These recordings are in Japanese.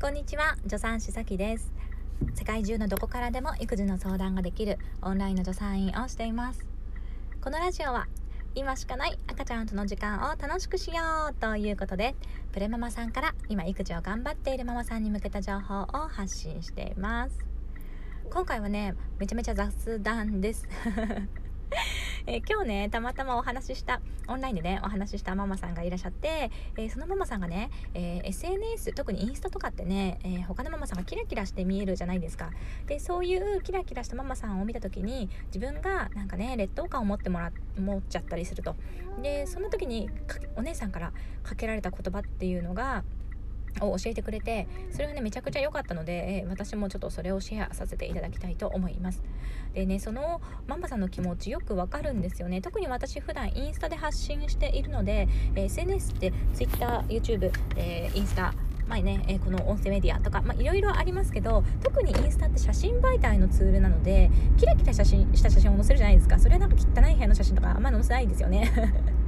こんにちは助産師さきです。世界中のどこからでも育児の相談ができるオンラインの助産院をしています。このラジオは今しかない赤ちゃんとの時間を楽しくしようということでプレママさんから今育児を頑張っているママさんに向けた情報を発信しています。今回はねめちゃめちゃ雑談です。え、今日ねたまたまお話ししたオンラインでねお話ししたママさんがいらっしゃって、えー、そのママさんがね、えー、SNS 特にインスタとかってね、え他のママさんがキラキラして見えるじゃないですか。でそういうキラキラしたママさんを見た時に自分がなんかね劣等感を持ってもら持っちゃったりすると。でそんな時にお姉さんからかけられた言葉っていうのがを教えてくれてそれがねめちゃくちゃ良かったので、えー、私もちょっとそれをシェアさせていただきたいと思います。でねそのママさんの気持ちよくわかるんですよね。特に私普段インスタで発信しているので、えー、SNS って TwitterYouTube、えー、インスタ前ね、えー、この音声メディアとかいろいろありますけど特にインスタって写真媒体のツールなのでキラキラ写真した写真を載せるじゃないですか。それはなんか汚い部屋の写真とかあんま載せないですよね。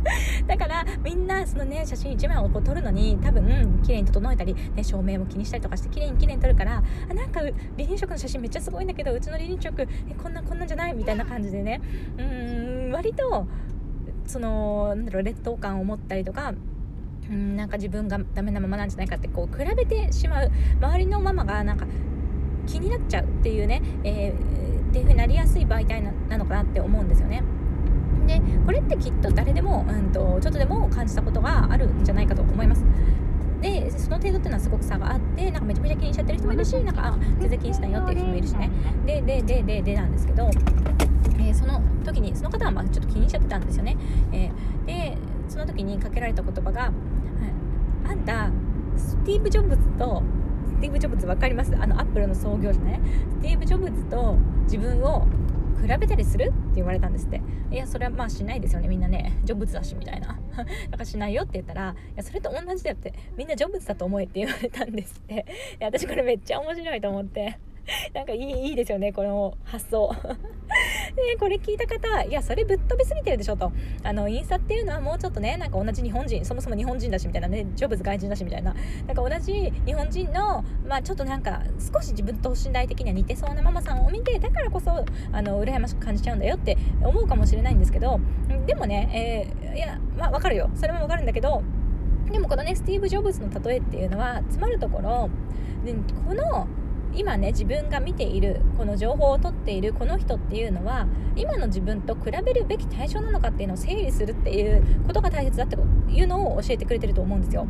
だからみんなそのね写真1枚をこう撮るのに多分綺麗に整えたり、ね、照明も気にしたりとかして綺麗に綺麗に撮るからあなんか離乳食の写真めっちゃすごいんだけどうちの離乳食えこんなこんなんじゃない？みたいな感じでね。うん割とそのなんだろう劣等感を持ったりとかうんなんか自分がダメなままなんじゃないかってこう比べてしまう。周りのママがなんか気になっちゃうっていうね、えー、っていう風になりやすい媒体なのかなって思うんですよね。でこれってきっと誰でも、うんと、ちょっとでも感じたことがあるんじゃないかと思います。でその程度っていうのはすごく差があってなんかめちゃめちゃ気にしちゃってる人もいるしなんかあ全然気にしないよっていう人もいるしね。でででででなんですけど、えー、その時にその方はまあちょっと気にしちゃってたんですよね、えー、でその時にかけられた言葉が「あんたスティーブ・ジョブズとスティーブ・ジョブズ分かります？あのアップルの創業者ね。スティーブ・ジョブズと自分を比べたりする？って言われたんですって。いやそれはまあしないですよね。みんなねジョブズだしみたいな。だからしないよって言ったらいやそれと同じだよって。みんなジョブズだと思えって言われたんですって。いや私これめっちゃ面白いと思って。なんかいいいいですよねこの発想。で これ聞いた方いやそれぶっ飛びすぎてるでしょと。あのインスタっていうのはもうちょっとねなんか同じ日本人そもそも日本人だしみたいなねジョブズ外人だしみたいな。なんか同じ日本人のまあちょっとなんか少し自分と信頼的には似てそうなママさんを見てだからこそあの羨ましく感じちゃうんだよって思うかもしれないんですけどでもね、えー、いやまあわかるよ。それもわかるんだけどでもこのねスティーブ・ジョブズの例えっていうのはつまるところでこの今ね自分が見ているこの情報を取っているこの人っていうのは今の自分と比べるべき対象なのかっていうのを整理するっていうことが大切だっていうのを教えてくれてると思うんですよ。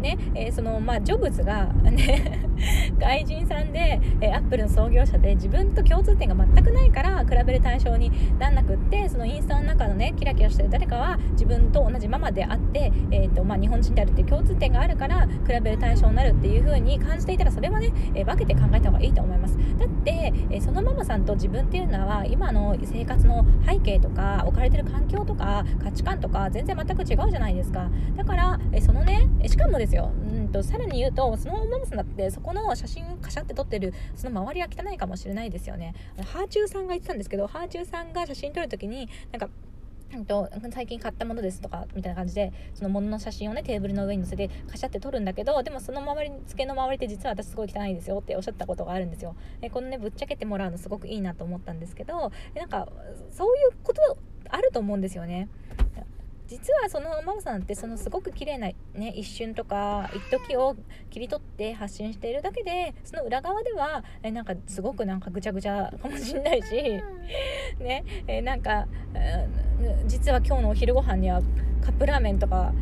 ねえー、そのまあジョブズがね 外人さんで、えー、アップルの創業者で自分と共通点が全くないから比べる対象になんなくってそのインスタの中のねキラキラしてる誰かは自分と同じママであって、えーとまあ、日本人であるっていう共通点があるから比べる対象になるっていう風に感じていたらそれはね、えー、分けて考えた方がいいと思います。だって、えー、そのママさんと自分っていうのは今の生活の背景とか置かれてる環境とか価値観とか全然全く違うじゃないですか。だから、えー、そのねしかもですよ、うんとさらに言うとそのママさんだってそこの写真カシャって撮ってるその周りは汚いかもしれないですよね。ハーチューさんが言ってたんですけどハーチューさんが写真撮る時になんかと最近買ったものですとかみたいな感じでそのものの写真をねテーブルの上に載せてカシャって撮るんだけどでもその周り付けの周りって実は私すごい汚いですよっておっしゃったことがあるんですよ。でこのねぶっちゃけてもらうのすごくいいなと思ったんですけどなんかそういうことあると思うんですよね。実はそのママさんってそのすごく綺麗なね一瞬とか一時を切り取って発信しているだけでその裏側ではえなんかすごくなんかぐちゃぐちゃかもしんないし ねえなんか、実は今日のお昼ご飯にはカップラーメンとか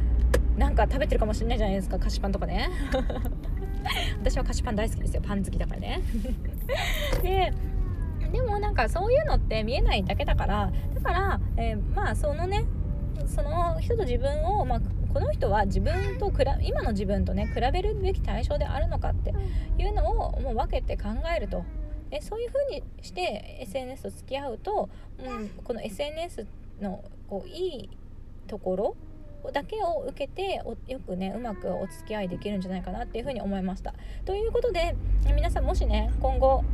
なんか食べてるかもしれないじゃないですか菓子パンとかね。私は菓子パン大好きですよ。パン好きだからね。ででもなんかそういうのって見えないだけだからだから、えー、まあそのねその人と自分を、まあ、この人は自分とくら今の自分とね比べるべき対象であるのかっていうのをもう分けて考えるとでそういう風にして SNS と付き合うと、うん、この SNS のこういいところだけを受けてよくねうまくお付き合いできるんじゃないかなっていうふうに思いました。ということで皆さんもしね今後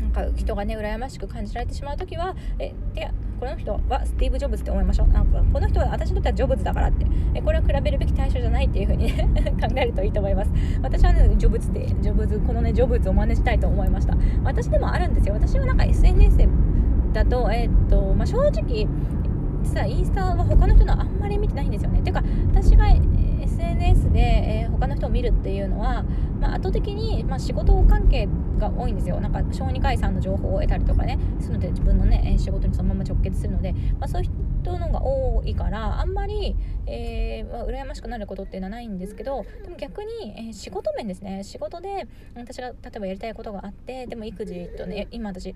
なんか人がね羨ましく感じられてしまう時はえでこの人はスティーブ・ジョブズって思いましょう。なんかこの人は私にとってはジョブズだからって。えこれは比べるべき対象じゃないっていう風にね 考えるといいと思います。私はねジョブズでジョブズこのねジョブズを真似したいと思いました。私でもあるんですよ。私はなんか SNS だとえー、っとまあ、正直実はインスタは他の人のあんまり見てないんですよね。てか私が SNS で、えー、他の人を見るっていうのは、まあ、圧倒的に、まあ、仕事関係が多いんですよ。なんか小児科医さんの情報を得たりとかねするので自分のね仕事にそのまま直結するので、まあ、そういう人のが多いからあんまり、えーまあ、羨ましくなることっていうのはないんですけどでも逆に、えー、仕事面ですね。仕事で私が例えばやりたいことがあってでも育児とね今私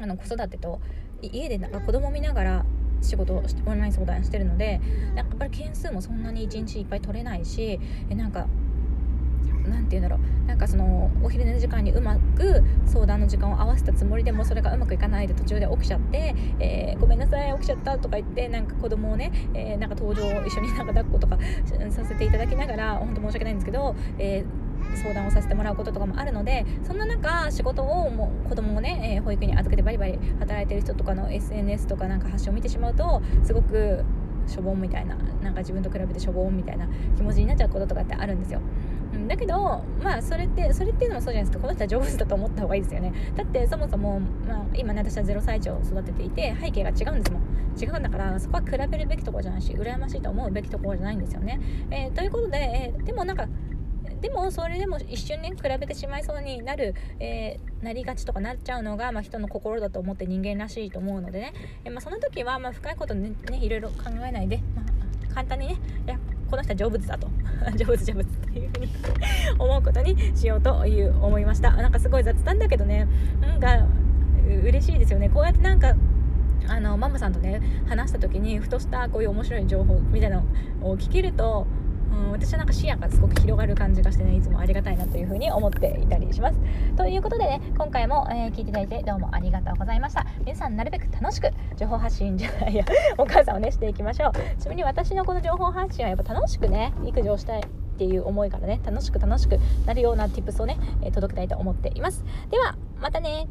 あの子育てと家でなんか子供見ながら仕事をオンライン相談してるのでやっぱり件数もそんなに1日いっぱい取れないしえなんか何て言うんだろう。なんかそのお昼寝の時間にうまく相談の時間を合わせたつもりでもそれがうまくいかないで途中で起きちゃって、えー、ごめんなさい起きちゃったとか言ってなんか子供をね、えー、なんか登場を一緒になんか抱っことかさせていただきながら本当申し訳ないんですけど、えー相談をさせてもらうこととかもあるのでそんな中仕事をもう子供をね、えー、保育園に預けてバリバリ働いてる人とかの SNS とかなんか発信を見てしまうとすごくしょぼんみたいななんか自分と比べてしょぼんみたいな気持ちになっちゃうこととかってあるんですよ。だけどまあそれってそれっていうのもそうじゃないですか。この人は上手だと思った方がいいですよね。だってそもそも、まあ、今ね私は0歳児を育てていて背景が違うんですもん。違うんだからそこは比べるべきところじゃないし羨ましいと思うべきところじゃないんですよね、えー、ということで、えー、でもなんかでもそれでも一瞬ね比べてしまいそうになる、えー、なりがちとかなっちゃうのが、まあ、人の心だと思って人間らしいと思うのでね、えー、まあ、その時は、まあ、深いことねねいろいろ考えないで、まあ、簡単にねいやこの人は成仏だと。成仏成仏というふうに 思うことにしようという思いました。なんかすごい雑談だけどねなんか嬉しいですよね。こうやってなんかあのママさんとね話した時にふとしたこういう面白い情報みたいなのを聞けるとうん、私はなんか視野がすごく広がる感じがしてねいつもありがたいなというふうに思っていたりします。ということでね今回も、えー、聞いていただいてどうもありがとうございました。皆さんなるべく楽しく情報発信じゃないやお母さんをねしていきましょう。ちなみに私のこの情報発信はやっぱ楽しくね育児をしたいっていう思いからね楽しく楽しくなるような tips をね、えー、届けたいと思っています。ではまたね。